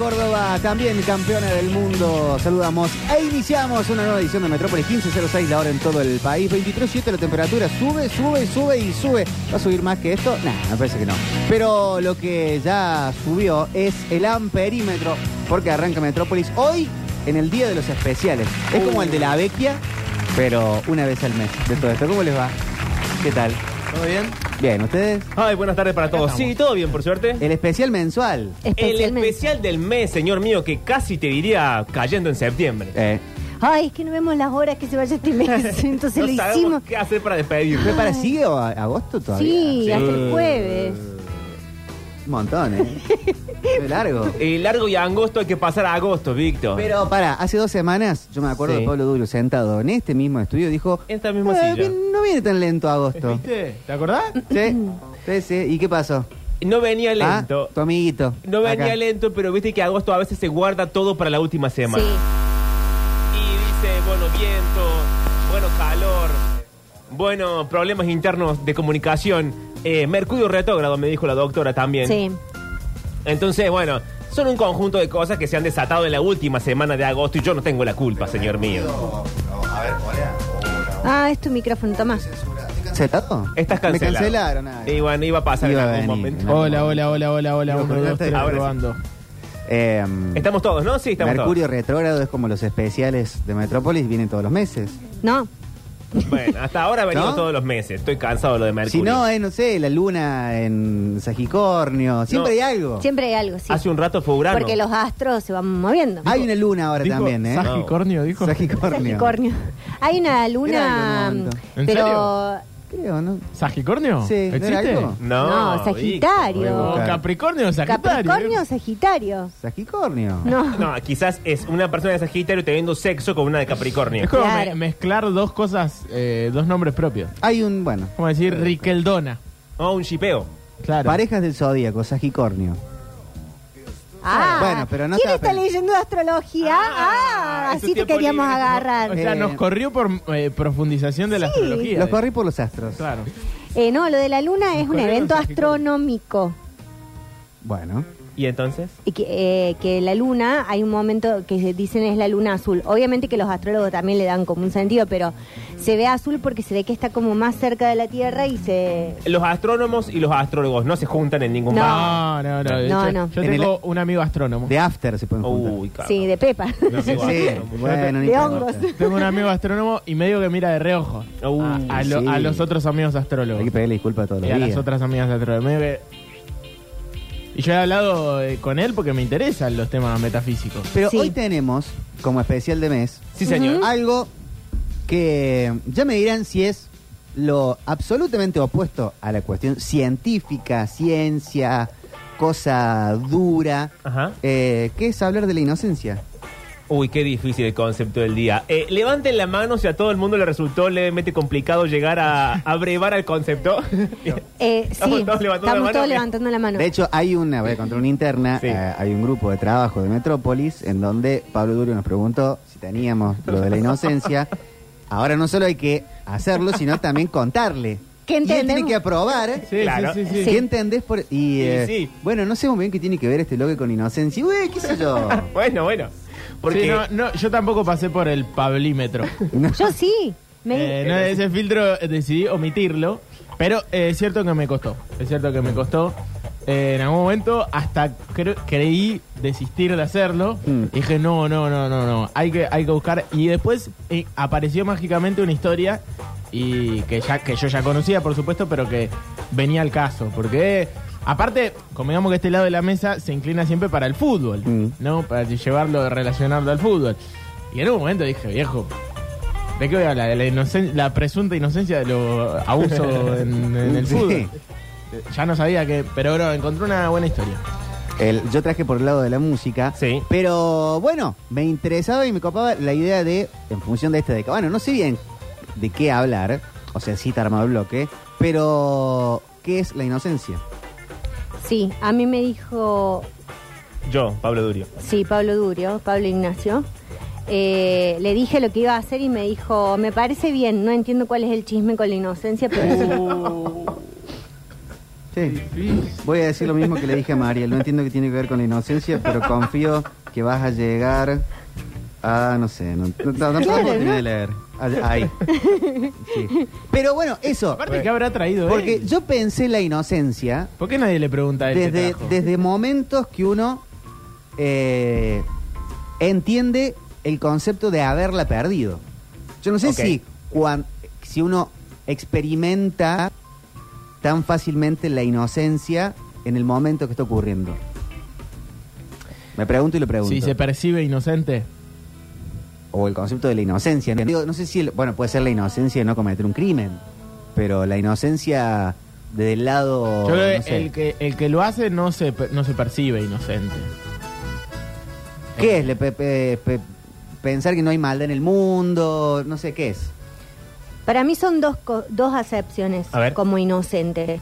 Córdoba, también campeona del mundo. Saludamos e iniciamos una nueva edición de Metrópolis 1506, la hora en todo el país. 23.7 la temperatura, sube, sube, sube y sube. ¿Va a subir más que esto? Nah, me parece que no. Pero lo que ya subió es el amperímetro, porque arranca Metrópolis hoy en el día de los especiales. Es como el de la vecchia, pero una vez al mes de todo esto. ¿Cómo les va? ¿Qué tal? ¿Todo bien? Bien, ¿ustedes? Ay, buenas tardes para todos. Sí, todo bien, por suerte. El especial mensual. El Especialmente. especial del mes, señor mío, que casi te diría cayendo en septiembre. Eh, Ay, es que no vemos las horas que se vaya este mes. Entonces no lo sabemos hicimos. qué hacer para despedirnos. ¿Fue para sigue o a- agosto todavía? Sí, Sí. hasta el jueves. Un montón, ¿eh? Qué largo. Eh, largo y angosto hay que pasar a agosto, Víctor. Pero para, hace dos semanas yo me acuerdo Sí. de Pablo Duro sentado en este mismo estudio dijo, En esta misma "Eh, silla. bien, no viene tan lento agosto. ¿Viste? ¿Te acordás? ¿Sí? Sí, sí. ¿Y qué pasó? No venía lento. Ah, tu amiguito. No venía Acá. lento, pero viste que agosto a veces se guarda todo para la última semana. Sí. Y dice, bueno, viento, bueno, calor, bueno, problemas internos de comunicación. Eh, Mercurio retrógrado, me dijo la doctora también. Sí. Entonces, bueno, son un conjunto de cosas que se han desatado en la última semana de agosto y yo no tengo la culpa, señor mío. Ah, es tu micrófono, toma. ¿Se tapó? Estás Me cancelado. cancelaron. ah. Y bueno, iba a pasar Iba en a algún venir, momento. ¿no? Hola, hola, hola, hola, hola. Uno, dos, no tres, sí. Eh, Estamos todos, ¿no? Sí, estamos Mercurio retrógrado es como los especiales de Metrópolis, vienen todos los meses. No. Bueno, hasta ahora venimos ¿No? todos los meses. Estoy cansado de lo de Mercurio. Si no, eh, no sé, la luna en Sagicornio, siempre No. hay algo. Siempre hay algo, sí. Hace un rato fue Urano. Porque los astros se van moviendo. Hay una luna ahora Dijo también, ¿eh? Sagicornio, dijo. Sagicornio. Sagicornio. Hay una luna. Era algo en un momento. ¿En pero. Creo, ¿no? ¿Sagicornio? Sí, ¿no era ¿Existe? algo? No, No, Sagitario. O Capricornio o Sagitario. Capricornio o Sagitario. Sagicornio. No. No, quizás es una persona de Sagitario teniendo sexo con una de Capricornio. Es como Claro. me- mezclar dos cosas, eh, dos nombres propios. Hay un, bueno, Como decir Riqueldona. O un chipeo. Claro. parejas del zodíaco, Sagicornio. Ah, Bueno, pero no ¿Quién está leyendo astrología? Ah, Ah, así te tiempo queríamos libre. O agarrar. sea, Eh, nos corrió por eh, profundización de la Sí. astrología. Los corrí por los astros. Claro. Eh, no, lo de la luna es un Corrieron evento astronómico. Bueno, ¿Y entonces? Y que, eh, que la luna, hay un momento que dicen es la luna azul. Obviamente que los astrólogos también le dan como un sentido, pero se ve azul porque se ve que está como más cerca de la Tierra y se... Los astrónomos y los astrólogos no se juntan en ningún No. bar. No, no, no. No, hecho, no. Yo En tengo un amigo astrónomo. de after se pueden juntar. Uy, cabrón. Sí, de Pepa. Sí, amigo sí, astrónomo. bueno, no De importa. hongos. Tengo un amigo astrónomo y medio que mira de reojo a, a lo- sí. a los otros amigos astrólogos. Hay que pedirle disculpas a todos Y los a las días. otras amigas astrólogos. Medio que- Y yo he hablado eh, con él porque me interesan los temas metafísicos. Pero Sí. hoy tenemos, como especial de mes, Sí, señor. algo que ya me dirán si es lo absolutamente opuesto a la cuestión científica, ciencia, cosa dura, Ajá. eh, que es hablar de la inocencia. Uy, qué difícil el concepto del día. Eh, levanten la mano si a todo el mundo le resultó levemente complicado llegar a abrevar al concepto. Eh, sí, Estamos todos levantando la estamos mano. todos levantando la mano. De hecho, hay una, voy a contar una interna, Sí. eh, hay un grupo de trabajo de Metrópolis en donde Pablo Durio nos preguntó si teníamos lo de la inocencia. Ahora no solo hay que hacerlo, sino también contarle. ¿Qué Y él tiene que aprobar. Sí, Claro. sí, sí, sí. ¿Qué entendés por.? Y, eh, sí. Bueno, no sé muy bien qué tiene que ver este logo con inocencia. Uy, qué sé yo. bueno, bueno. Porque Sí, no, no, yo tampoco pasé por el pablímetro. No. Yo sí. Me- Eh, no, ese filtro eh, decidí omitirlo, pero eh, es cierto que me costó. Es cierto que me costó. Eh, en algún momento hasta creí desistir de hacerlo. Mm. Y dije, no, no, no, no, no. Hay que, hay que buscar. Y después eh, apareció mágicamente una historia y que ya que yo ya conocía, por supuesto, pero que venía al caso. Porque aparte, como digamos que este lado de la mesa se inclina siempre para el fútbol, Mm. ¿no? Para llevarlo, relacionarlo al fútbol. Y en un momento dije, viejo, ¿De qué voy a hablar? De la, la presunta inocencia de los abusos en, en el Sí. fútbol. Ya no sabía que. Pero bro, encontré una buena historia. El- yo traje por el lado de la música. Sí. Pero bueno, me interesaba y me copaba la idea de, en función de este de que, bueno, no sé bien de qué hablar, o sea, sí está armado el bloque, pero ¿qué es la inocencia? Sí, a mí me dijo, Yo, Pablo Durio. sí, Pablo Durio, Pablo Ignacio. eh, le dije lo que iba a hacer y me dijo, me parece bien, no entiendo cuál es el chisme con la inocencia, pero sí. Voy a decir lo mismo que le dije a Mariel. No entiendo qué tiene que ver con la inocencia, pero confío que vas a llegar a, no sé, no, no, no, no Claro, terminé ¿no? de leer. Ahí. Sí. Pero bueno, eso. Aparte, ¿qué habrá traído Porque él? yo pensé la inocencia ¿Por qué nadie le pregunta a él qué desde, trajo? desde momentos que uno eh, entiende el concepto de haberla perdido. Yo no sé Ok. si, cuan- si uno experimenta tan fácilmente la inocencia en el momento que está ocurriendo. Me pregunto y lo pregunto. Si se percibe inocente. O el concepto de la inocencia. No, Digo, no sé si, el- bueno, puede ser la inocencia de no cometer un crimen, pero la inocencia del lado... Yo creo no que sé. el, que el que lo hace no se, per- no se percibe inocente. ¿Qué es? Le- pe- pe- pe- pensar que no hay maldad en el mundo, no sé qué es. Para mí son dos, co- dos acepciones A ver. como inocente.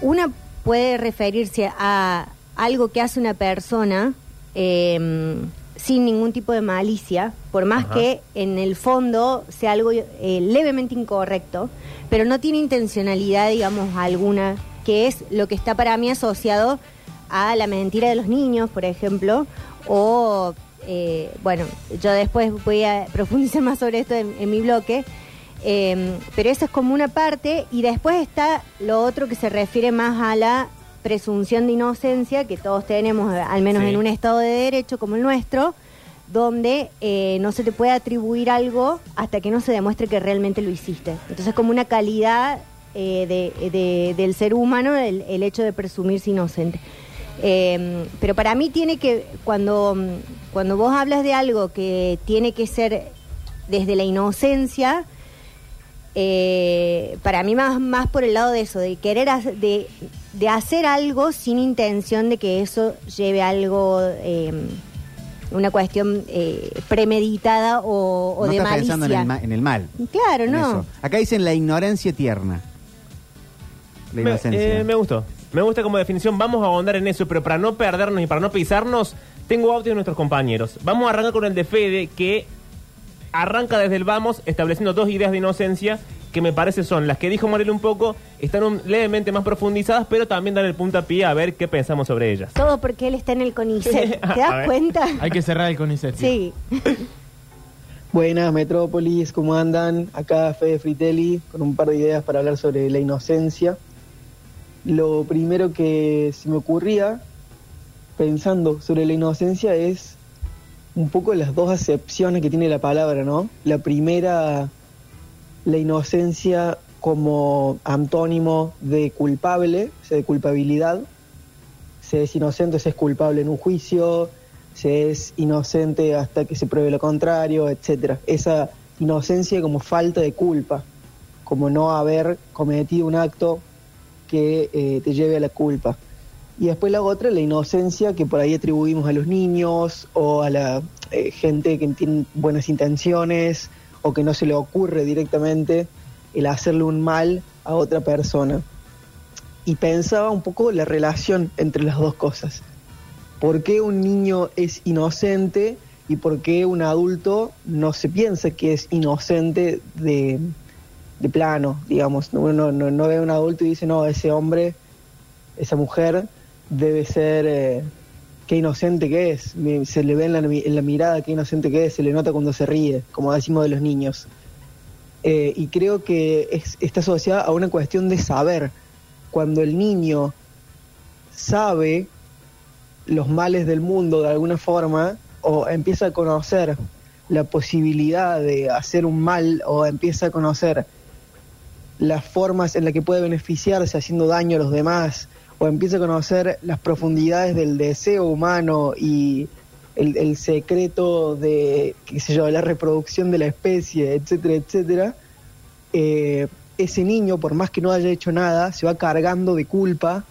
Una puede referirse a algo que hace una persona eh, sin ningún tipo de malicia, por más Ajá. que en el fondo sea algo eh, levemente incorrecto, pero no tiene intencionalidad, digamos, alguna, que es lo que está para mí asociado a la mentira de los niños, por ejemplo, o, eh, bueno, yo después voy a profundizar más sobre esto en, en mi bloque, eh, pero eso es como una parte, y después está lo otro que se refiere más a la presunción de inocencia que todos tenemos, eh, al menos Sí. en un Estado de Derecho como el nuestro, donde eh, no se te puede atribuir algo hasta que no se demuestre que realmente lo hiciste. Entonces, como una calidad eh, de- de- del ser humano el, el hecho de presumirse inocente. Eh, pero para mí tiene que, cuando, cuando vos hablas de algo que tiene que ser desde la inocencia, para mí más, más por el lado de eso, de querer de, de hacer algo sin intención de que eso lleve a algo, eh, una cuestión eh, premeditada o, o no de estás malicia. pensando en el, ma- en el mal. Claro, en no. eso. Acá dicen la ignorancia tierna. La Me, inocencia. eh, me gustó. Me gusta como definición. Vamos a ahondar en eso, pero para no perdernos y para no pisarnos, tengo audio de nuestros compañeros. Vamos a arrancar con el de Fede, que arranca desde el vamos, estableciendo dos ideas de inocencia que me parece son las que dijo Morel un poco, están un- levemente más profundizadas, pero también dan el puntapié a ver qué pensamos sobre ellas. Todo porque él está en el CONICET. ¿Te A das ver. cuenta? Hay que cerrar el CONICET. Sí. Buenas Metrópolis, ¿cómo andan? Acá Fede Fritelli con un par de ideas para hablar sobre la inocencia. Lo primero que se me ocurría pensando sobre la inocencia es un poco las dos acepciones que tiene la palabra, ¿no? La primera, la inocencia como antónimo de culpable, o sea, de culpabilidad. Se es inocente, se es culpable en un juicio, se es inocente hasta que se pruebe lo contrario, etcétera. Esa inocencia como falta de culpa, como no haber cometido un acto que eh, te lleve a la culpa. Y después la otra, la inocencia que por ahí atribuimos a los niños o a la eh, gente que tiene buenas intenciones o que no se le ocurre directamente el hacerle un mal a otra persona. Y pensaba un poco la relación entre las dos cosas. ¿Por qué un niño es inocente y por qué un adulto no se piensa que es inocente de, plano, digamos? Uno no, no, no ve a un adulto y dice, no, ese hombre, esa mujer debe ser, eh, qué inocente que es. Se le ve en la, mi- en la mirada qué inocente que es, se le nota cuando se ríe, como decimos de los niños. Eh, y creo que es- está asociada a una cuestión de saber. Cuando el niño sabe los males del mundo de alguna forma o empieza a conocer la posibilidad de hacer un mal o empieza a conocer las formas en las que puede beneficiarse haciendo daño a los demás o empieza a conocer las profundidades del deseo humano y el, secreto de, qué sé yo, la reproducción de la especie, etcétera, etcétera, eh, ese niño, por más que no haya hecho nada, se va cargando de culpa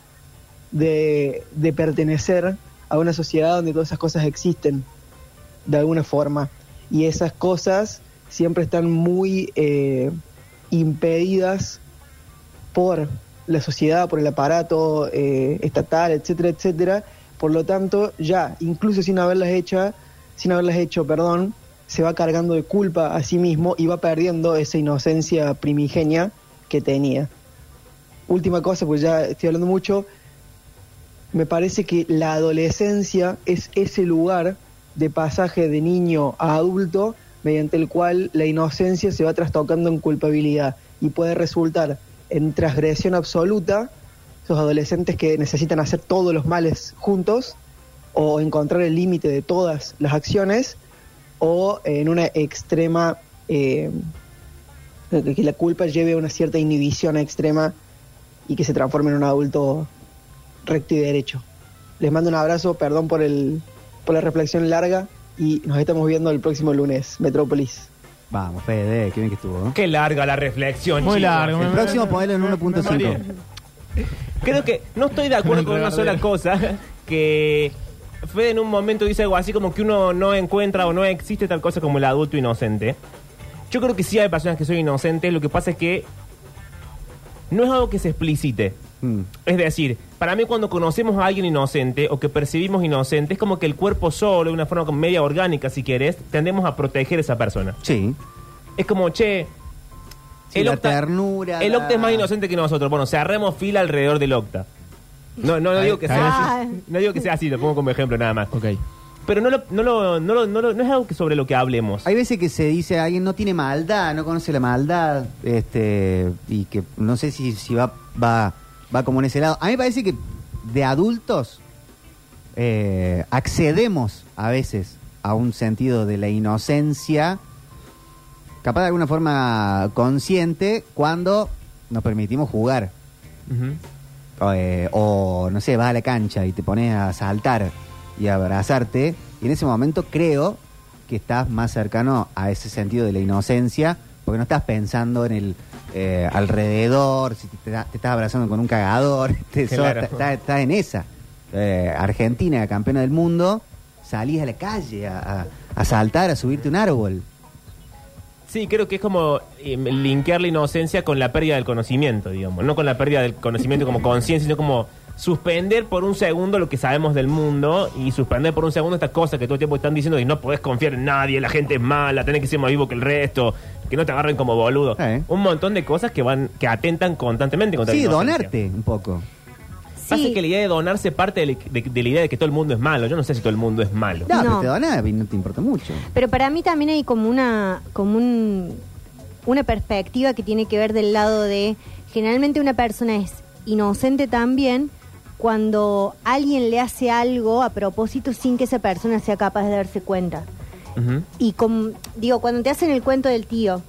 de, de pertenecer a una sociedad donde todas esas cosas existen de alguna forma. Y esas cosas siempre están muy eh, impedidas por la sociedad, por el aparato eh, estatal, etcétera, etcétera. Por lo tanto, ya, incluso sin haberlas hecho, sin haberlas hecho, perdón, se va cargando de culpa a sí mismo y va perdiendo esa inocencia primigenia que tenía. última cosa, pues ya estoy hablando mucho, me parece que la adolescencia es ese lugar de pasaje de niño a adulto mediante el cual la inocencia se va trastocando en culpabilidad y puede resultar en transgresión absoluta, esos adolescentes que necesitan hacer todos los males juntos o encontrar el límite de todas las acciones o en una extrema eh, que la culpa lleve a una cierta inhibición extrema y que se transforme en un adulto recto y derecho. Les mando un abrazo, perdón por el por la reflexión larga y nos estamos viendo el próximo lunes, Metrópolis. Vamos, Fede, qué bien que estuvo. ¿eh? Qué larga la reflexión. Muy chicos. largo. El próximo ponelo en Me 1.5. mareé. Creo que no estoy de acuerdo con una sola cosa. Que Fede en un momento dice algo así como que uno no encuentra o no existe tal cosa como el adulto inocente. Yo creo que sí hay personas que son inocentes. Lo que pasa es que no es algo que se explicite. Mm. Es decir, para mí cuando conocemos a alguien inocente o que percibimos inocente, es como que el cuerpo solo, de una forma como media orgánica si quieres, tendemos a proteger a esa persona. Sí. Es como, che, Sí, la ternura, El la- Octa es más inocente que nosotros. Bueno, cerremos fila alrededor del Octa. No, no, no digo que sea sí. así. No digo que sea así, lo pongo como ejemplo nada más. Ok. Pero no, lo, no, lo, no, lo- no, lo- no es algo que sobre lo que hablemos. Hay veces que se dice alguien no tiene maldad, no conoce la maldad, este, y que no sé si, si va, va, va como en ese lado. A mí me parece que de adultos eh, accedemos a veces a un sentido de la inocencia, capaz de alguna forma consciente, cuando nos permitimos jugar. O, eh, o, no sé, vas a la cancha y te pones a saltar y a abrazarte, y en ese momento creo que estás más cercano a ese sentido de la inocencia, porque no estás pensando en el eh, alrededor, si te, estás abrazando con un cagador, te- sos- Claro. estás, estás en esa. Eh, Argentina, campeona del mundo, salís a la calle a, a- a saltar, a subirte un árbol. Sí, creo que es como eh, linkear la inocencia con la pérdida del conocimiento, digamos. No con la pérdida del conocimiento como conciencia, sino como suspender por un segundo lo que sabemos del mundo y suspender por un segundo estas cosas que todo el tiempo están diciendo y no podés confiar en nadie, la gente es mala, tenés que ser más vivo que el resto, que no te agarren como boludo. Eh. Un montón de cosas que van que atentan constantemente contra Sí, la donarte un poco. Pasa Sí. que la idea de donarse parte de, de- de la idea de que todo el mundo es malo. Yo no sé si todo el mundo es malo. No, No. pero te donas y no te importa mucho. Pero para mí también hay como una, como un, una perspectiva que tiene que ver del lado de generalmente una persona es inocente también cuando alguien le hace algo a propósito sin que esa persona sea capaz de darse cuenta. Y como, digo, cuando te hacen el cuento del tío,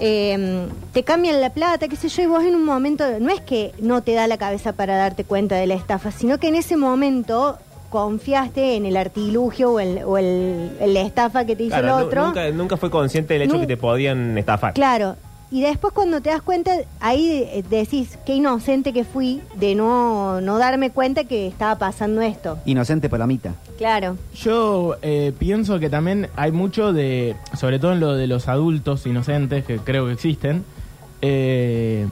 eh, te cambian la plata, qué sé yo, y vos en un momento, no es que no te da la cabeza para darte cuenta de la estafa, sino que en ese momento confiaste en el artilugio o el, o el, el estafa que te hizo Claro, el otro. nunca, nunca fue consciente del hecho Nu- que te podían estafar. Claro. Y después cuando te das cuenta, ahí eh, decís, qué inocente que fui de no, no darme cuenta que estaba pasando esto. Inocente palomita. Claro. Yo eh, pienso que también hay mucho de, sobre todo en lo de los adultos inocentes, que creo que existen, eh,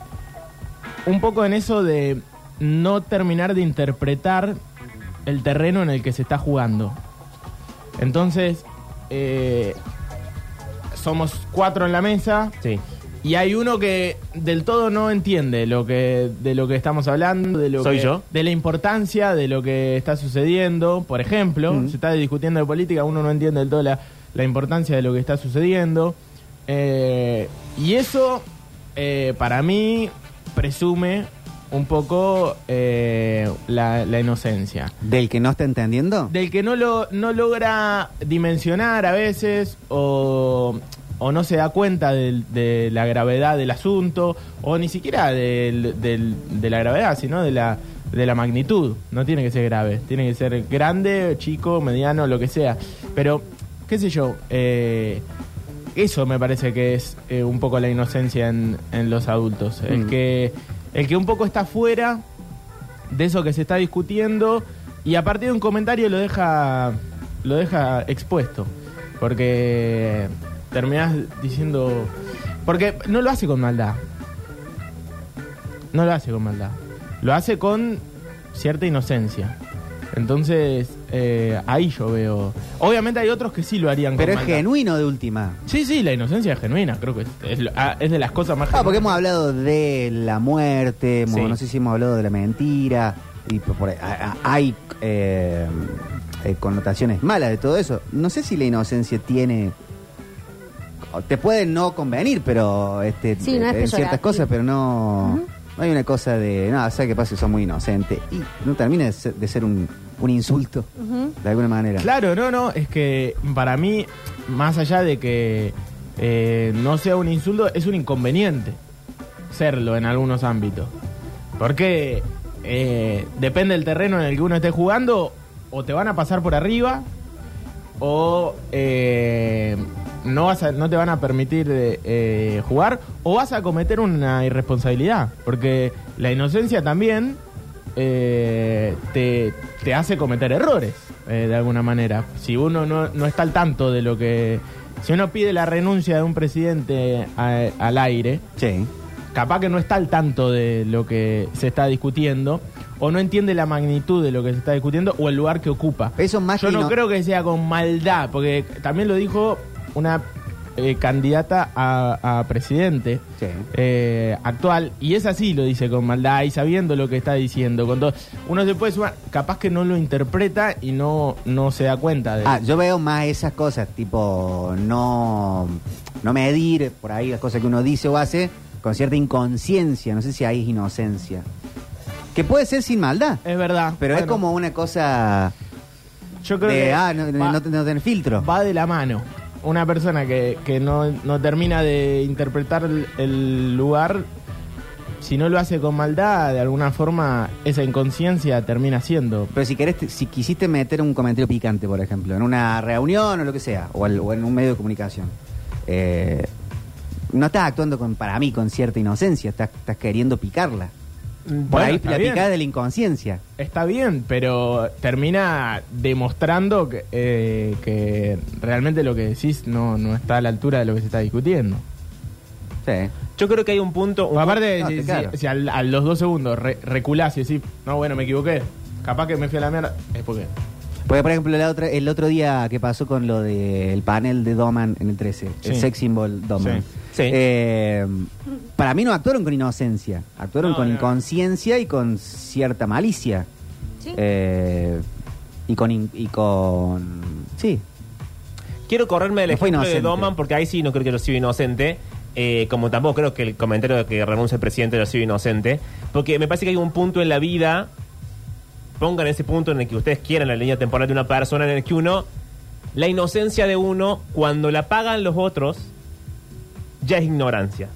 un poco en eso de no terminar de interpretar el terreno en el que se está jugando. Entonces, eh, somos cuatro en la mesa, Sí. Y hay uno que del todo no entiende lo que de lo que estamos hablando, de lo ¿Soy que- yo? de la importancia de lo que está sucediendo. Por ejemplo, Mm. se está discutiendo de política, uno no entiende del todo la, la importancia de lo que está sucediendo. Eh, y eso, eh, para mí, presume un poco eh, la, la inocencia. ¿Del que no está entendiendo? Del que no lo no logra dimensionar a veces o, o no se da cuenta de la gravedad del asunto o ni siquiera de la gravedad, sino de la, de la magnitud. No tiene que ser grave, tiene que ser grande, chico, mediano, lo que sea. Pero, qué sé yo, eh, eso me parece que es eh, un poco la inocencia en, en los adultos. El, Mm. que, el que un poco está fuera de eso que se está discutiendo y a partir de un comentario lo deja lo deja expuesto porque terminás diciendo porque no lo hace con maldad no lo hace con maldad lo hace con cierta inocencia Entonces, eh, ahí yo veo. Obviamente hay otros que sí lo harían Pero con es maldad. genuino de última. Sí, sí, la inocencia es genuina, creo que es, es lo- ah, es de las cosas más Ah, porque hemos hablado de la muerte, hemos- Sí. no sé si hemos hablado de la mentira, y por- por ahí, a- a- hay eh, eh, connotaciones malas de todo eso. No sé si la inocencia tiene... Te puede no convenir, pero este, Sí, no es en ciertas peyorativo. cosas, pero no, Ujú. no hay una cosa de, no, ¿sabes qué pasa? Son muy inocentes. Y no termina de ser, de ser un, un insulto, Ujú. de alguna manera. Claro, no, no, es que para mí, más allá de que eh, no sea un insulto, es un inconveniente serlo en algunos ámbitos. Porque eh, depende del terreno en el que uno esté jugando, o te van a pasar por arriba, o eh, no, vas a- no te van a permitir eh, eh, jugar, o vas a cometer una irresponsabilidad. Porque la inocencia también eh, te, te hace cometer errores, eh, de alguna manera. Si uno no, no está al tanto de lo que... Si uno pide la renuncia de un presidente a- al aire, Sí. capaz que no está al tanto de lo que se está discutiendo, o no entiende la magnitud de lo que se está discutiendo, o el lugar que ocupa. Eso más Yo no creo que sea con maldad, porque también lo dijo una eh, candidata a, a presidente Sí. eh, actual, y es así, lo dice con maldad y sabiendo lo que está diciendo. Con todo. Uno se puede sumar, capaz que no lo interpreta y no, no se da cuenta de Ah, yo veo más esas cosas, tipo no, no medir por ahí las cosas que uno dice o hace con cierta inconsciencia, no sé si es inocencia. Que puede ser sin maldad, Es verdad. pero es como una cosa yo creo de, que ah, no, va, no, no tener filtro. va de la mano. Una persona que, que no, no termina de interpretar el, lugar, si no lo hace con maldad, de alguna forma esa inconsciencia termina siendo. Pero si querés, si quisiste meter un comentario picante, por ejemplo, en una reunión o lo que sea, o, al- o en un medio de comunicación, eh, no estás actuando con, para mí con cierta inocencia, estás, estás queriendo picarla. Por Bueno, ahí la bien. picada de la inconsciencia. Está bien, pero termina demostrando que, eh, que realmente lo que decís no, no está a la altura de lo que se está discutiendo. Sí. Yo creo que hay un punto. un aparte, no, si, claro. si- si al- a los dos segundos re- reculás y decís, no, bueno, me equivoqué, capaz que me fui a la mierda, es porque... Porque, por ejemplo, la otra, el otro día que pasó con lo del panel de Doman en el 13, el sex symbol Doman. Sí. Sí. Eh, para mí no actuaron con inocencia, actuaron No, con no. inconsciencia y con cierta malicia. Sí. Eh, y con. in- y con sí. Quiero correrme del No ejemplo de. Doman porque ahí sí no creo que yo sido inocente. eh, como tampoco creo que el comentario de que renuncia el presidente haya sido inocente. Porque me parece que hay un punto en la vida. Pongan ese punto en el que ustedes quieran la línea temporal de una persona en el que uno. La inocencia de uno, cuando la pagan los otros, ya es ignorancia.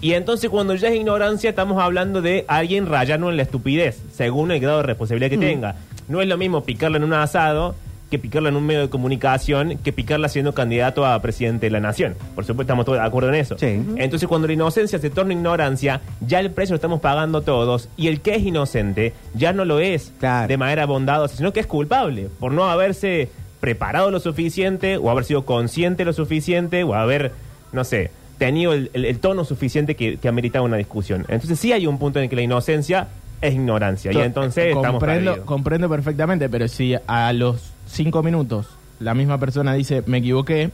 Y entonces cuando ya es ignorancia estamos hablando de alguien rayando en la estupidez, según el grado de responsabilidad que tenga. No es lo mismo picarla en un asado que picarla en un medio de comunicación, que picarla siendo candidato a presidente de la nación. Por supuesto estamos todos de acuerdo en eso. Sí. Entonces cuando la inocencia se torna ignorancia, ya el precio lo estamos pagando todos y el que es inocente ya no lo es Claro. de manera bondadosa, sino que es culpable por no haberse preparado lo suficiente o haber sido consciente lo suficiente o haber, no sé, tenido el, el- el tono suficiente que, que ameritaba una discusión. Entonces sí hay un punto en el que la inocencia es ignorancia y entonces estamos comprendo, perdidos. comprendo perfectamente, pero si a los cinco minutos la misma persona dice me equivoqué,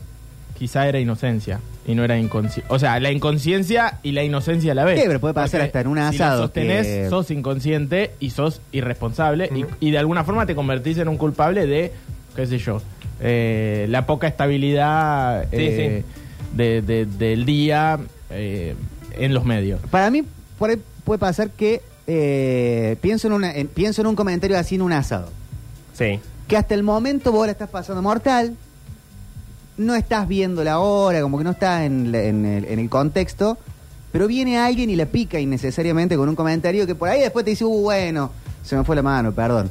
quizá era inocencia y no era inconsciencia. O sea, la inconsciencia y la inocencia a la vez. Sí, pero puede pasar Porque hasta en un Si lo asado sostenés, que- sos inconsciente y sos irresponsable y, y de alguna forma te convertís en un culpable de, qué sé yo, eh, la poca estabilidad Sí, eh, de- de- del día eh, en los medios. Para mí por ahí puede pasar que eh, pienso, en una, en- pienso en un comentario así en un asado. Sí. Que hasta el momento vos la estás pasando mortal, no estás viendo la hora, como que no estás en, la- en el, en el contexto, pero viene alguien y la pica innecesariamente con un comentario que por ahí después te dice, uh, bueno, se me fue la mano, perdón.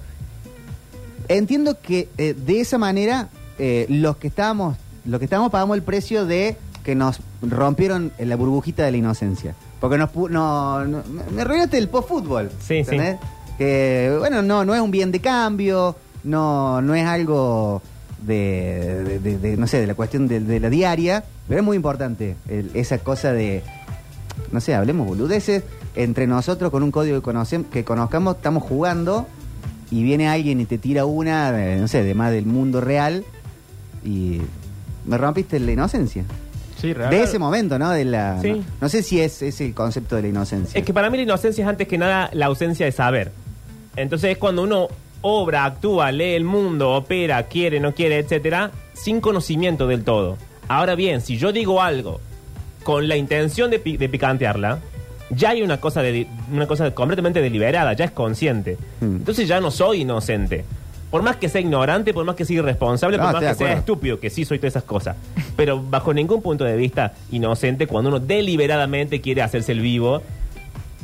Entiendo que eh, de esa manera eh, los que estábamos, los que estábamos pagamos el precio de que nos rompieron la burbujita de la inocencia. Porque nos pu- no, no- me arruinaste el post-fútbol. Sí, ¿entendés? Que, bueno, no, no es un bien de cambio, no, no es algo de, de- de- de, no sé, de la cuestión de, de la diaria, pero es muy importante el- esa cosa de, no sé, hablemos boludeces, entre nosotros con un código que, que conozcamos, estamos jugando y viene alguien y te tira una, eh, no sé, de más del mundo real y me rompiste la inocencia. Sí, real. De ese momento, ¿no? De la, Sí. no, no sé si es, es el concepto de la inocencia. Es que para mí la inocencia es antes que nada la ausencia de saber. Entonces es cuando uno obra, actúa, lee el mundo, opera, quiere, no quiere, etcétera, sin conocimiento del todo. Ahora bien, si yo digo algo con la intención de, pi- de picantearla, ya hay una cosa, de, una cosa completamente deliberada, ya es consciente. Mm. Entonces ya no soy inocente. Por más que sea ignorante, por más que sea irresponsable, No, por más que de sea estúpido, que sí soy todas esas cosas. Pero bajo ningún punto de vista inocente cuando uno deliberadamente quiere hacerse el vivo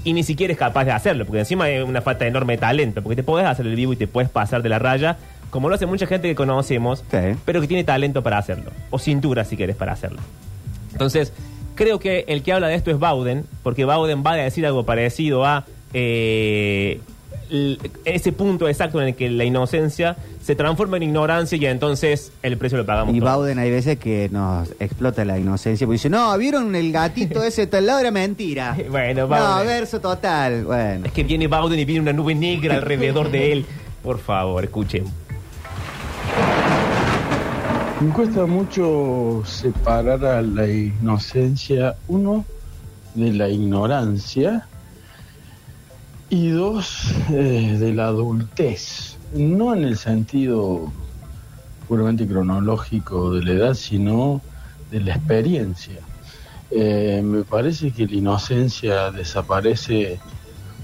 y ni siquiera es capaz de hacerlo, porque encima es una falta de enorme talento, porque te puedes hacer el vivo y te puedes pasar de la raya, como lo hace mucha gente que conocemos, Sí. pero que tiene talento para hacerlo, o cintura si quieres para hacerlo. Entonces, creo que el que habla de esto es Bauden, porque Bauden va a decir algo parecido a eh, ese punto exacto en el que la inocencia se transforma en ignorancia y entonces el precio lo pagamos. Y todos. Bauden hay veces que nos explota la inocencia porque dice, no, ¿vieron el gatito ese de tal lado? Era mentira. Bueno, No, Bauden. verso total. Bueno. Es que viene Bauden y viene una nube negra alrededor de él. Por favor, escuchen. Me cuesta mucho separar a la inocencia, uno, de la ignorancia y dos, eh, de la adultez. No en el sentido puramente cronológico de la edad, sino de la experiencia. Eh, me parece que la inocencia desaparece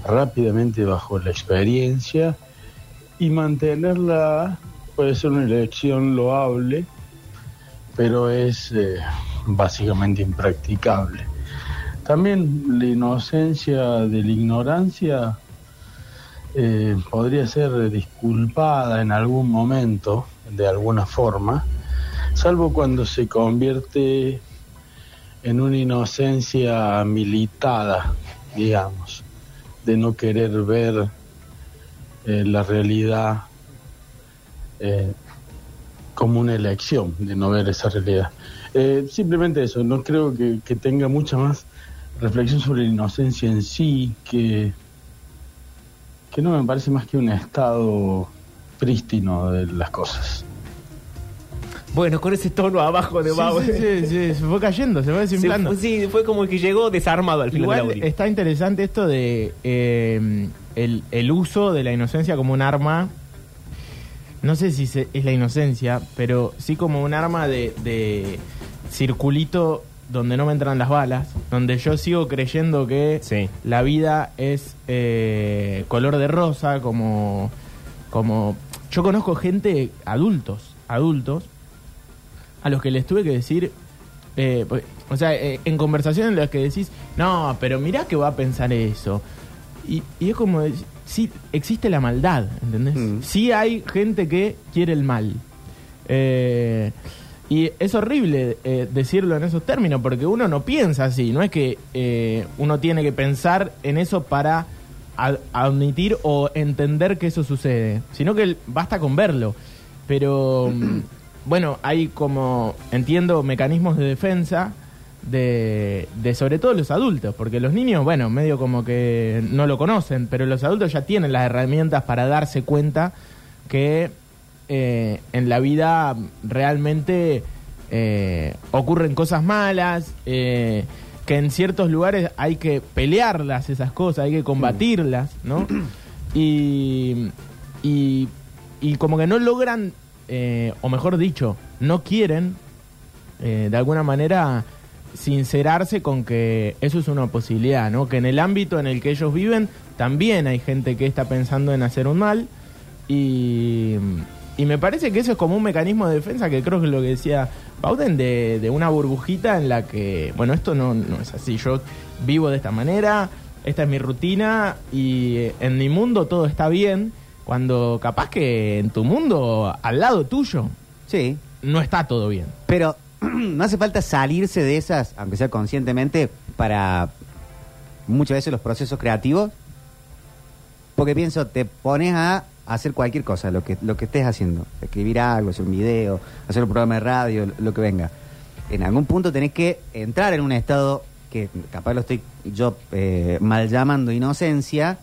rápidamente bajo la experiencia y mantenerla puede ser una elección loable, pero es eh, básicamente impracticable. También la inocencia de la ignorancia eh, podría ser disculpada en algún momento, de alguna forma, salvo cuando se convierte en una inocencia militada, digamos, de no querer ver eh, la realidad eh, como una elección, de no ver esa realidad. Eh, simplemente eso, no creo que, que tenga mucha más reflexión sobre la inocencia en sí, que, que no me parece más que un estado prístino de las cosas. Bueno, con ese tono abajo de Sí, Bauden. sí, sí, sí, se fue cayendo, se fue Se desinflando. fue- sí, fue como que llegó desarmado al final del Igual audio. está interesante esto de eh, el, el uso de la inocencia como un arma. No sé si se- es la inocencia, pero sí como un arma de, de circulito donde no me entran las balas, donde yo sigo creyendo que Sí. la vida es eh, color de rosa, como, como yo conozco gente, adultos, adultos, a los que les tuve que decir, eh, pues, o sea, eh, en conversaciones en las que decís, no, pero mirá que va a pensar eso. Y, y es como, sí, existe la maldad, ¿entendés? Mm. Sí hay gente que quiere el mal. Eh, y es horrible eh, decirlo en esos términos, porque uno no piensa así, no es que eh, uno tiene que pensar en eso para ad- admitir o entender que eso sucede, sino que basta con verlo. Pero mm, bueno, hay como, entiendo, mecanismos de defensa de, de sobre todo los adultos, porque los niños, bueno, medio como que no lo conocen, pero los adultos ya tienen las herramientas para darse cuenta que eh, en la vida realmente eh, ocurren cosas malas, eh, que en ciertos lugares hay que pelearlas esas cosas, hay que combatirlas, ¿no? Y, y, y como que no logran, eh, o mejor dicho, no quieren de alguna manera sincerarse con que eso es una posibilidad, ¿no? Que en el ámbito en el que ellos viven también hay gente que está pensando en hacer un mal y, y me parece que eso es como un mecanismo de defensa que creo que es lo que decía Bauden de, de una burbujita en la que, bueno, esto no, no es así, yo vivo de esta manera, esta es mi rutina y en mi mundo todo está bien, cuando capaz que en tu mundo, al lado tuyo, Sí, no está todo bien. pero no hace falta salirse de esas, aunque sea conscientemente, para muchas veces los procesos creativos. Porque pienso, te pones a hacer cualquier cosa, lo que, lo que estés haciendo. Escribir algo, hacer un video, hacer un programa de radio, lo, lo que venga. En algún punto tenés que entrar en un estado que capaz lo estoy yo eh, mal llamando inocencia,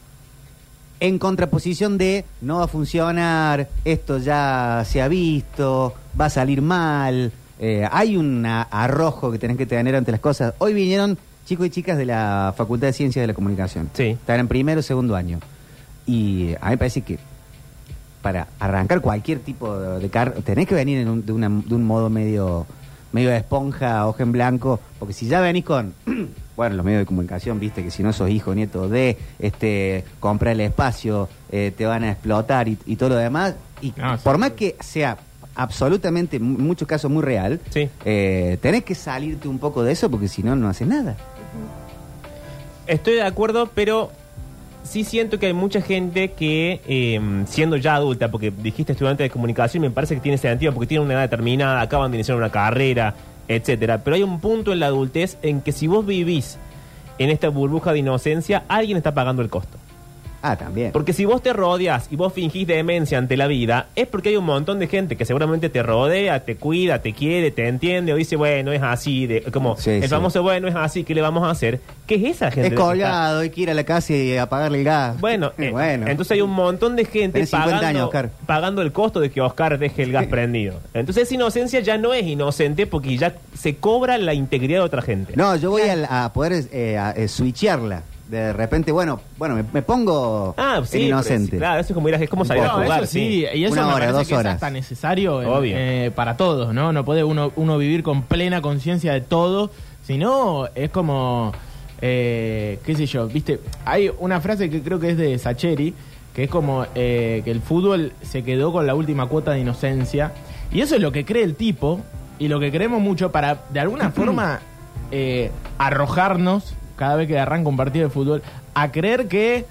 En contraposición de no va a funcionar, esto ya se ha visto, va a salir mal. eh, hay un arrojo que tenés que tener ante las cosas. Hoy vinieron chicos y chicas de la Facultad de Ciencias de la Comunicación. Sí. Están en primero o segundo año. Y a mí me parece que para arrancar cualquier tipo de, de car tenés que venir en un- de, una- de un modo medio medio de esponja, hoja en blanco, porque si ya venís con, bueno, los medios de comunicación, viste que si no sos hijo, nieto de, este, comprar el espacio, eh, te van a explotar y, y todo lo demás, y No, sí. por más que sea absolutamente, en muchos casos muy real, Sí. eh, tenés que salirte un poco de eso, porque si no, no haces nada. Estoy de acuerdo, pero sí siento que hay mucha gente que, eh, siendo ya adulta, porque dijiste estudiante de comunicación, me parece que tiene sentido, porque tienen una edad determinada, acaban de iniciar una carrera, etcétera. Pero hay un punto en la adultez en que si vos vivís en esta burbuja de inocencia, alguien está pagando el costo. Ah, también. Porque si vos te rodeas y vos fingís demencia ante la vida, es porque hay un montón de gente que seguramente te rodea, te cuida, te quiere, te entiende, o dice, bueno, es así, de, como Sí, el sí. famoso, bueno, es así, ¿qué le vamos a hacer? ¿Qué es esa gente? Es colgado, hay que ir a la casa y apagarle el gas. Bueno, Eh, bueno. entonces hay un montón de gente Tenés 50 pagando, años, pagando el costo de que Oscar deje el gas prendido. Entonces esa inocencia ya no es inocente porque ya se cobra la integridad de otra gente. No, yo voy a, a poder eh, a, eh, switchearla. De repente, bueno, bueno, me, me pongo Ah, sí, el pero inocente. sí, claro, eso es como ir a, es como salir a No, jugar. eso sí, y eso Una me hora, parece dos que horas. es hasta necesario en- Obvio. eh, para todos, ¿no? No puede uno, uno vivir con plena conciencia de todo, sino es como, eh, qué sé yo, viste, hay una frase que creo que es de Sacheri, que es como eh, que el fútbol se quedó con la última cuota de inocencia, y eso es lo que cree el tipo, y lo que creemos mucho para, de alguna forma, eh, arrojarnos cada vez que arranca un partido de fútbol, a creer que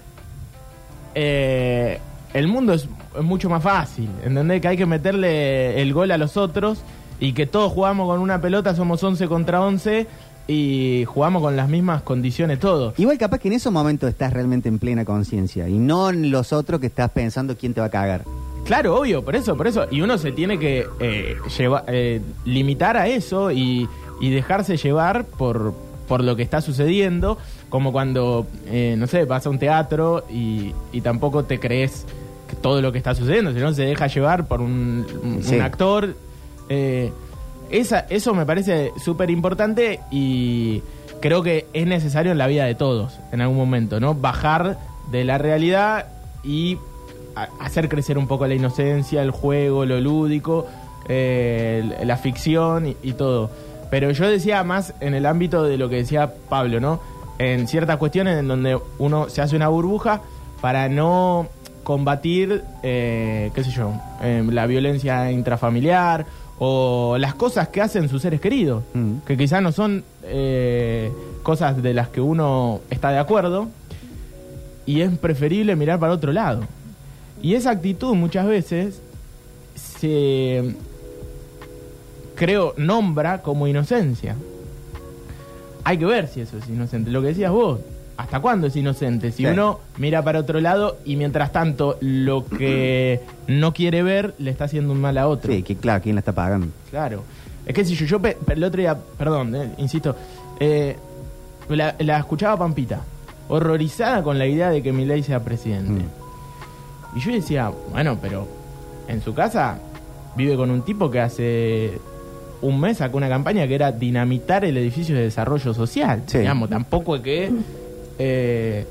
eh, el mundo es, es mucho más fácil, ¿entendés? Que hay que meterle el gol a los otros y que todos jugamos con una pelota, somos 11 contra 11 y jugamos con las mismas condiciones todos. Igual capaz que en esos momentos estás realmente en plena conciencia y no en los otros que estás pensando quién te va a cagar. Claro, obvio, por eso, por eso. Y uno se tiene que eh, lleva- eh, limitar a eso y, y dejarse llevar por, por lo que está sucediendo, como cuando, eh, no sé, vas a un teatro y, y tampoco te crees que todo lo que está sucediendo, sino se deja llevar por un, un- Sí. un actor. Eh, esa, eso me parece súper importante y creo que es necesario en la vida de todos, en algún momento, ¿no? Bajar de la realidad y hacer crecer un poco la inocencia, el juego, lo lúdico, eh, la ficción y, y todo. Pero yo decía más en el ámbito de lo que decía Pablo, ¿no? En ciertas cuestiones en donde uno se hace una burbuja para no combatir, eh, qué sé yo, eh, la violencia intrafamiliar o las cosas que hacen sus seres queridos, Mm. que quizás no son eh, cosas de las que uno está de acuerdo, y es preferible mirar para otro lado. Y esa actitud muchas veces se, creo, nombra como inocencia. Hay que ver si eso es inocente. Lo que decías vos, ¿hasta cuándo es inocente? Si Sí. uno mira para otro lado y mientras tanto lo que no quiere ver le está haciendo un mal a otro. Sí, que claro, ¿quién la está pagando? Claro. Es que si yo, yo el otro día, perdón, eh, insisto, eh, la, la escuchaba Pampita, horrorizada con la idea de que Milei sea presidente. Y yo decía, bueno, pero en su casa vive con un tipo que hace un mes sacó una campaña que era dinamitar el edificio de desarrollo social. Sí. Digamos, tampoco es que... eh,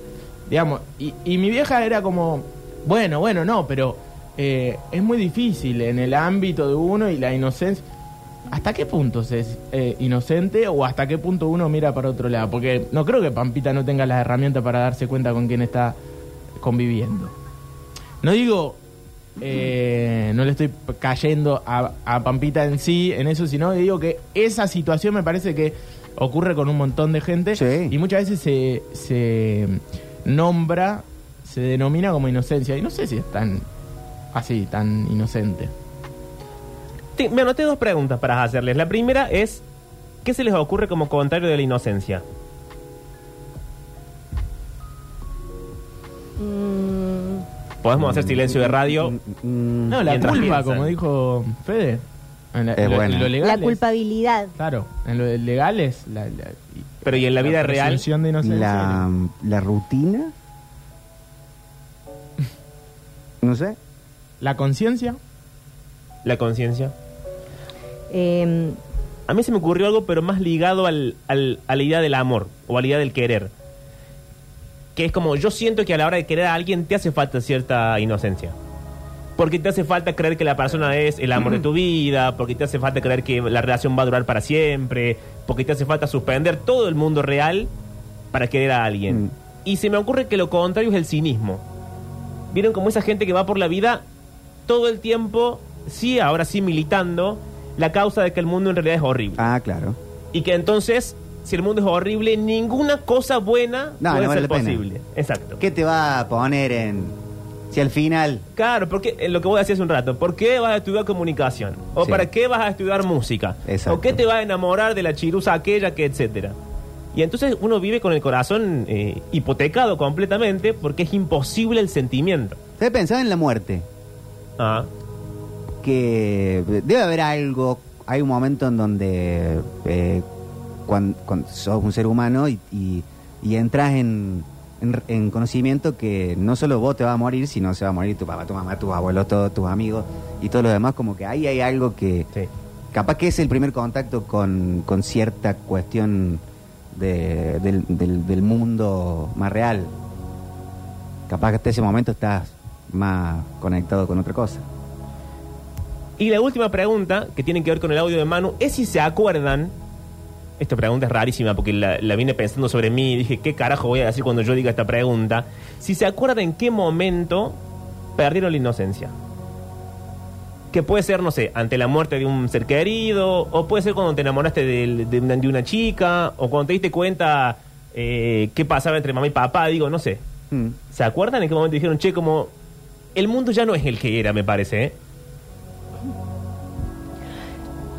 digamos, y, y mi vieja era como, bueno, bueno, no, pero eh, es muy difícil en el ámbito de uno y la inocencia. ¿Hasta qué punto se es eh, inocente o hasta qué punto uno mira para otro lado? Porque no creo que Pampita no tenga las herramientas para darse cuenta con quién está conviviendo. No digo, eh, no le estoy cayendo a, a Pampita en sí, en eso, sino digo que esa situación me parece que ocurre con un montón de gente Sí. y muchas veces se, se nombra, se denomina como inocencia. Y no sé si es tan así, tan inocente. Te- me anoté dos preguntas para hacerles. La primera es, ¿qué se les ocurre como contrario de la inocencia? Mm, Podemos hacer silencio de radio. Mm, No, la Mientras culpa, piensan. como dijo Fede. En la- Es en lo, buena. en lo legal la es- culpabilidad. Claro, en lo legal es la, la- Pero ¿y en la vida real? presunción de inocencia. la, la rutina. No sé. La conciencia. La conciencia. Eh, A mí se me ocurrió algo, pero más ligado al, al- a la idea del amor o a la idea del querer. Que es como, yo siento que a la hora de querer a alguien te hace falta cierta inocencia. Porque te hace falta creer que la persona es el amor de tu vida, porque te hace falta creer que la relación va a durar para siempre, porque te hace falta suspender todo el mundo real para querer a alguien. Mm. Y se me ocurre que lo contrario es el cinismo. Vieron como esa gente que va por la vida todo el tiempo, sí, ahora sí militando, la causa de que el mundo en realidad es horrible. Ah, claro. Y que entonces, si el mundo es horrible, ninguna cosa buena No, puede no vale ser la pena. posible. Exacto. ¿Qué te va a poner en... Si al final... Claro, porque eh, lo que vos decías hace un rato, ¿por qué vas a estudiar comunicación? ¿O Sí. para qué vas a estudiar música? Exacto. ¿O qué te va a enamorar de la chirusa aquella que etcétera? Y entonces uno vive con el corazón eh, hipotecado completamente porque es imposible el sentimiento. ¿Te pensaba en la muerte? Ah, que debe haber algo, hay un momento en donde eh, cuando, sos un ser humano y, y- y entras en, en- en conocimiento que no solo vos te vas a morir, sino se va a morir tu papá, tu mamá, tus abuelos, todos tus amigos y todo lo demás, como que ahí hay algo que sí. capaz que es el primer contacto con, con cierta cuestión de- del, del- del mundo más real. Capaz que hasta ese momento estás más conectado con otra cosa. Y la última pregunta, que tiene que ver con el audio de Manu, es si se acuerdan. Esta pregunta es rarísima porque la, la vine pensando sobre mí y dije, ¿qué carajo voy a decir cuando yo diga esta pregunta? Si se acuerdan en qué momento perdieron la inocencia. Que puede ser, no sé, ante la muerte de un ser querido, o puede ser cuando te enamoraste del- de, una, de una chica, o cuando te diste cuenta eh, qué pasaba entre mamá y papá, digo, no sé. Mm. ¿Se acuerdan en qué momento dijeron, che, como el mundo ya no es el que era, me parece, ¿eh?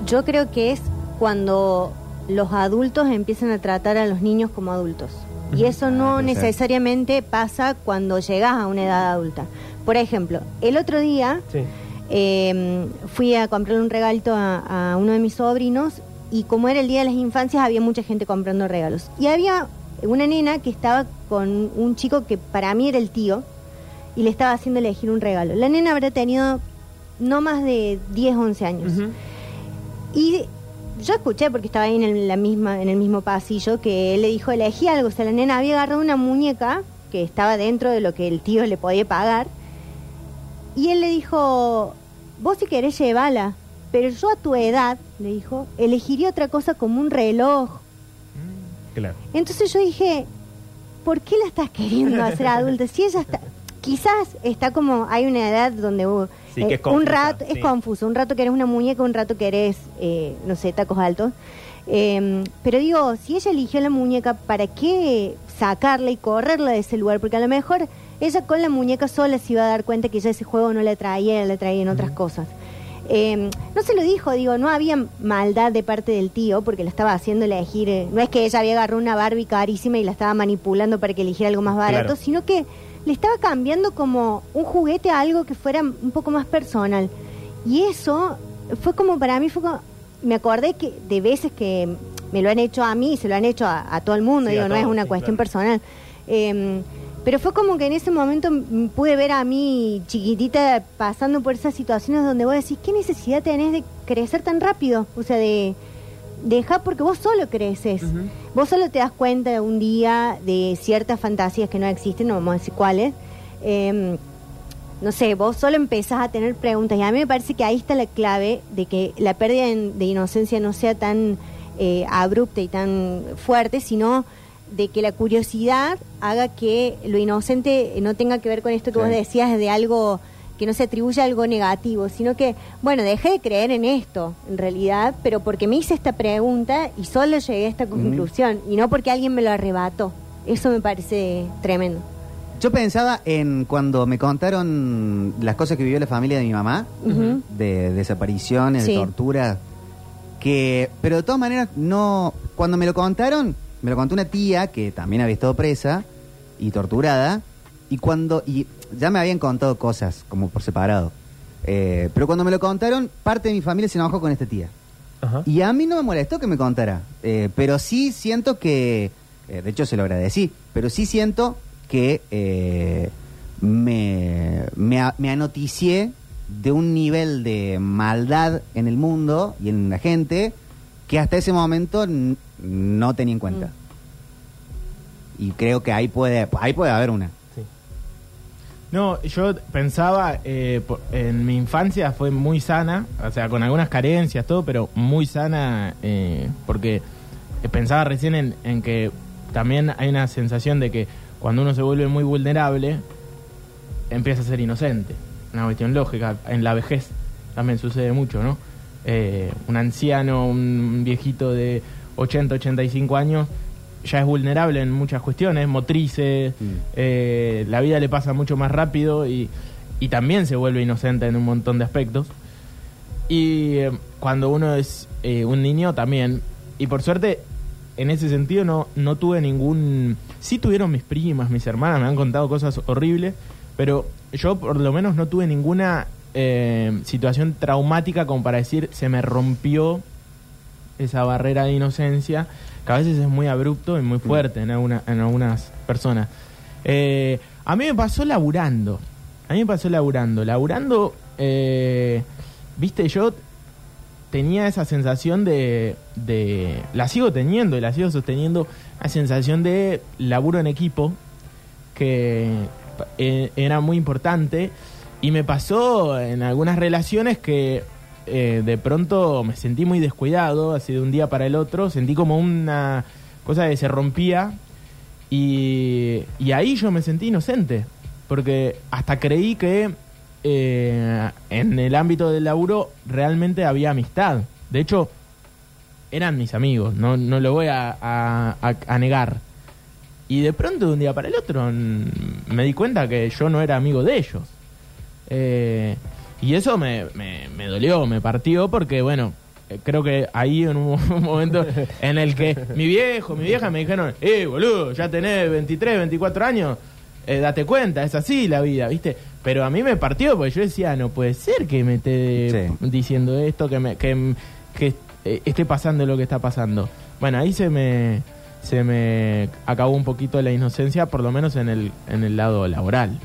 yo creo que es cuando los adultos empiezan a tratar a los niños como adultos. Y eso no puede ser. necesariamente pasa cuando llegas a una edad adulta. Por ejemplo, el otro día Sí. eh, fui a comprarle un regalito a, a uno de mis sobrinos y como era el Día de las Infancias había mucha gente comprando regalos. Y había una nena que estaba con un chico que para mí era el tío y le estaba haciendo elegir un regalo. La nena habrá tenido no más de 10, 11 años. Y yo escuché, porque estaba ahí en el, la misma, en el mismo pasillo, que él le dijo, elegí algo. O sea, la nena había agarrado una muñeca que estaba dentro de lo que el tío le podía pagar. Y él le dijo, vos si querés llevala, pero yo a tu edad, le dijo, elegiría otra cosa como un reloj. Claro. Entonces yo dije, ¿por qué la estás queriendo hacer adulta? Si ella está, quizás está como, hay una edad donde Sí, que es un confusa, rato, sí. es confuso, un rato que eres una muñeca, un rato que eres, eh, no sé, tacos altos. Eh, pero digo, si ella eligió la muñeca, ¿para qué sacarla y correrla de ese lugar? Porque a lo mejor ella con la muñeca sola se iba a dar cuenta que ya ese juego no le traía, le traía en otras cosas. Eh, no se lo dijo, digo, no había maldad de parte del tío porque la estaba haciendo elegir. eh, no es que ella había agarrado una Barbie carísima y la estaba manipulando para que eligiera algo más barato, Claro. sino que le estaba cambiando como un juguete a algo que fuera un poco más personal. Y eso fue como para mí, fue como- me acordé que de veces que me lo han hecho a mí, se lo han hecho a, a todo el mundo, Sí, digo, no es una sí, cuestión claro. personal. Eh, pero fue como que en ese momento pude ver a mí chiquitita pasando por esas situaciones donde vos decís, ¿qué necesidad tenés de crecer tan rápido? O sea, de dejar porque vos solo creces. Vos solo te das cuenta un día de ciertas fantasías que no existen, no vamos a decir cuáles. Eh, no sé, vos solo empezás a tener preguntas y a mí me parece que ahí está la clave de que la pérdida de inocencia no sea tan eh, abrupta y tan fuerte, sino de que la curiosidad haga que lo inocente no tenga que ver con esto que Sí. vos decías de algo que no se atribuye a algo negativo, sino que, bueno, dejé de creer en esto, en realidad, pero porque me hice esta pregunta y solo llegué a esta conclusión, y no porque alguien me lo arrebató. Eso me parece tremendo. Yo pensaba en cuando me contaron las cosas que vivió la familia de mi mamá, de desapariciones, de Sí. tortura, que, pero de todas maneras, no, cuando me lo contaron, me lo contó una tía que también había estado presa y torturada, y cuando, y ya me habían contado cosas como por separado, Eh, pero cuando me lo contaron, parte de mi familia se enojó con esta tía. Ajá. Y a mí no me molestó que me contara, eh, pero sí siento que, eh, de hecho se lo agradecí, pero sí siento que eh, me, me, a- me anoticié de un nivel de maldad en el mundo y en la gente que hasta ese momento n- no tenía en cuenta. Y creo que ahí puede, ahí puede haber una. No, yo pensaba, eh, en mi infancia fue muy sana, o sea, con algunas carencias, todo, pero muy sana, eh, porque eh, pensaba recién en, en que también hay una sensación de que cuando uno se vuelve muy vulnerable, empieza a ser inocente. Una cuestión lógica. En la vejez también sucede mucho, ¿no? Eh, un anciano, un viejito de 80, 85 años, ya es vulnerable en muchas cuestiones, motrices, Mm. eh, la vida le pasa mucho más rápido y, y también se vuelve inocente en un montón de aspectos. Y eh, cuando uno es eh, un niño también, y por suerte en ese sentido no, no tuve ningún... Sí tuvieron mis primas, mis hermanas, me han contado cosas horribles, pero yo por lo menos no tuve ninguna eh, situación traumática como para decir se me rompió esa barrera de inocencia, que a veces es muy abrupto y muy fuerte en, alguna- en algunas personas. Eh, a mí me pasó laburando, a mí me pasó laburando, laburando, eh, viste, yo tenía esa sensación de, de, la sigo teniendo y la sigo sosteniendo, la sensación de laburo en equipo, que eh, era muy importante y me pasó en algunas relaciones que eh, de pronto me sentí muy descuidado, así de un día para el otro, sentí como una cosa que se rompía y, y ahí yo me sentí inocente, porque hasta creí que eh, en el ámbito del laburo realmente había amistad. De hecho, eran mis amigos, no, no lo voy a, a- negar. Y de pronto, de un día para el otro, me di cuenta que yo no era amigo de ellos. Eh, y eso me, me, me dolió, me partió, porque bueno, eh, creo que ahí en un, mo- momento en el que mi viejo, mi vieja me dijeron, eh, boludo, ya tenés 23, 24 años, eh, date cuenta, es así la vida, ¿viste? Pero a mí me partió porque yo decía, no puede ser que me esté Sí. diciendo esto, que, me, que, que eh, esté pasando lo que está pasando. Bueno, ahí se me, se me acabó un poquito la inocencia, por lo menos en el, en el lado laboral.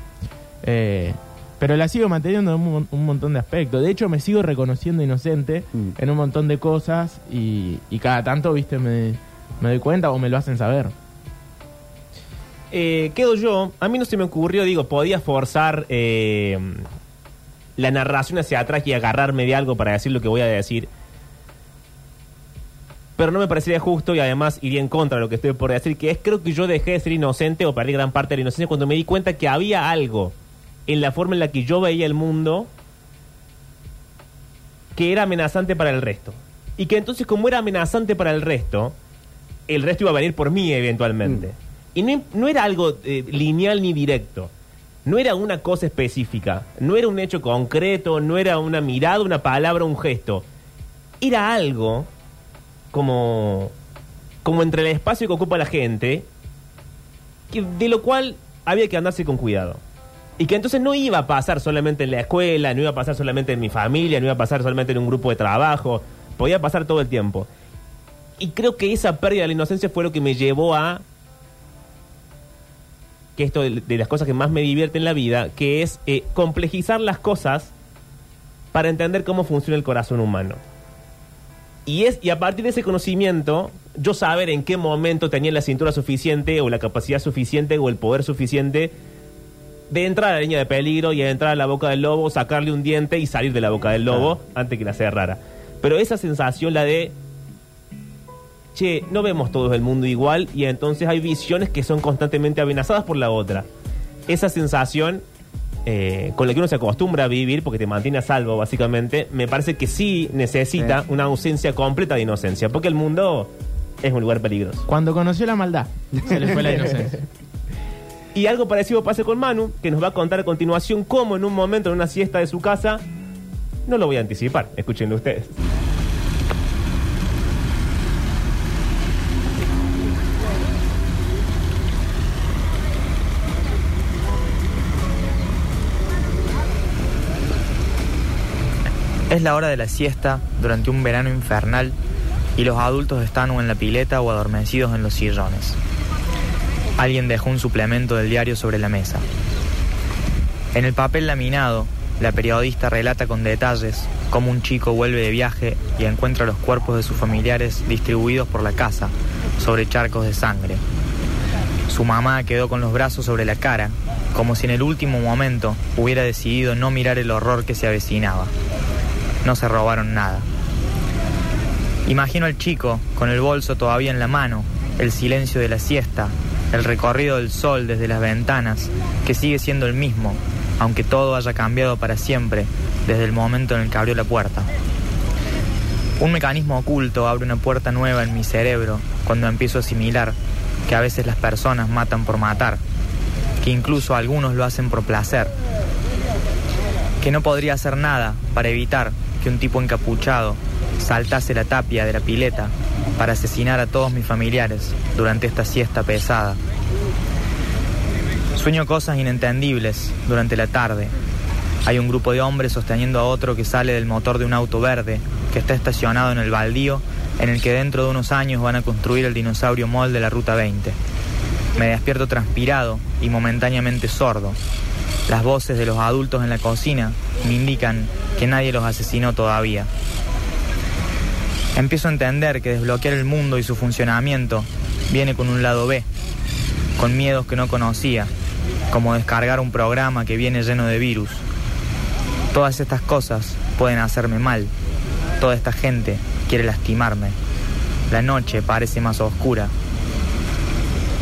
Eh, pero la sigo manteniendo en un, mon- un montón de aspectos. De hecho, me sigo reconociendo inocente Mm. en un montón de cosas y, y cada tanto, viste, me, me doy cuenta o me lo hacen saber. Eh, quedo yo. A mí no se me ocurrió, digo, podía forzar eh, la narración hacia atrás y agarrarme de algo para decir lo que voy a decir. Pero no me parecería justo y además iría en contra de lo que estoy por decir, que es creo que yo dejé de ser inocente o perdí gran parte de la inocencia cuando me di cuenta que había algo en la forma en la que yo veía el mundo que era amenazante para el resto. Y que entonces como era amenazante para el resto, el resto iba a venir por mí eventualmente. Y no, no era algo eh, lineal ni directo. No era una cosa específica. No era un hecho concreto, no era una mirada, una palabra, un gesto. Era algo como, como entre el espacio que ocupa la gente, que- de lo cual había que andarse con cuidado. Y que entonces no iba a pasar solamente en la escuela, no iba a pasar solamente en mi familia, no iba a pasar solamente en un grupo de trabajo, podía pasar todo el tiempo. Y creo que esa pérdida de la inocencia fue lo que me llevó a que esto de, de las cosas que más me divierte en la vida, que es eh, complejizar las cosas para entender cómo funciona el corazón humano. Y, es, y a partir de ese conocimiento, yo saber en qué momento tenía la cintura suficiente o la capacidad suficiente o el poder suficiente de entrar a la línea de peligro y entrar a la boca del lobo, sacarle un diente y salir de la boca del lobo antes que la cerrara. Pero esa sensación, la de, che, no vemos todos el mundo igual y entonces hay visiones que son constantemente amenazadas por la otra. Esa sensación eh, con la que uno se acostumbra a vivir, porque te mantiene a salvo básicamente, me parece que sí necesita Sí. una ausencia completa de inocencia, porque el mundo es un lugar peligroso. Cuando conoció la maldad, se le fue la inocencia. Y algo parecido pasa con Manu, que nos va a contar a continuación cómo en un momento en una siesta de su casa, no lo voy a anticipar, escúchenlo ustedes. Es la hora de la siesta durante un verano infernal y los adultos están o en la pileta o adormecidos en los sillones. Alguien dejó un suplemento del diario sobre la mesa. En el papel laminado, la periodista relata con detalles cómo un chico vuelve de viaje y encuentra los cuerpos de sus familiares distribuidos por la casa, sobre charcos de sangre. Su mamá quedó con los brazos sobre la cara, como si en el último momento hubiera decidido no mirar el horror que se avecinaba. No se robaron nada. Imagino al chico con el bolso todavía en la mano, el silencio de la siesta, el recorrido del sol desde las ventanas, que sigue siendo el mismo, aunque todo haya cambiado para siempre desde el momento en el que abrió la puerta. Un mecanismo oculto abre una puerta nueva en mi cerebro cuando empiezo a asimilar que a veces las personas matan por matar, que incluso algunos lo hacen por placer, que no podría hacer nada para evitar que un tipo encapuchado saltase la tapia de la pileta para asesinar a todos mis familiares durante esta siesta pesada. Sueño cosas inentendibles durante la tarde. Hay un grupo de hombres sosteniendo a otro que sale del motor de un auto verde que está estacionado en el baldío en el que dentro de unos años van a construir el dinosaurio Mall de la Ruta 20. Me despierto transpirado y momentáneamente sordo. Las voces de los adultos en la cocina me indican que nadie los asesinó todavía. Empiezo a entender que desbloquear el mundo y su funcionamiento viene con un lado B, con miedos que no conocía, como descargar un programa que viene lleno de virus. Todas estas cosas pueden hacerme mal. Toda esta gente quiere lastimarme. La noche parece más oscura.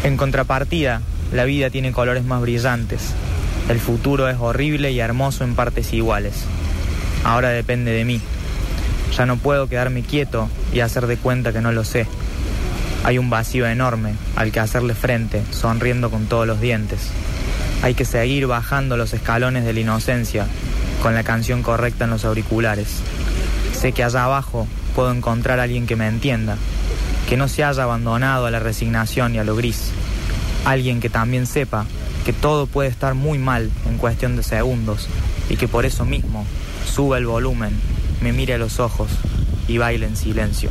En contrapartida, la vida tiene colores más brillantes. El futuro es horrible y hermoso en partes iguales. Ahora depende de mí. Ya no puedo quedarme quieto y hacer de cuenta que no lo sé. Hay un vacío enorme al que hacerle frente, sonriendo con todos los dientes. Hay que seguir bajando los escalones de la inocencia, con la canción correcta en los auriculares. Sé que allá abajo puedo encontrar a alguien que me entienda, que no se haya abandonado a la resignación y a lo gris. Alguien que también sepa que todo puede estar muy mal en cuestión de segundos y que por eso mismo suba el volumen me mire a los ojos y baile en silencio.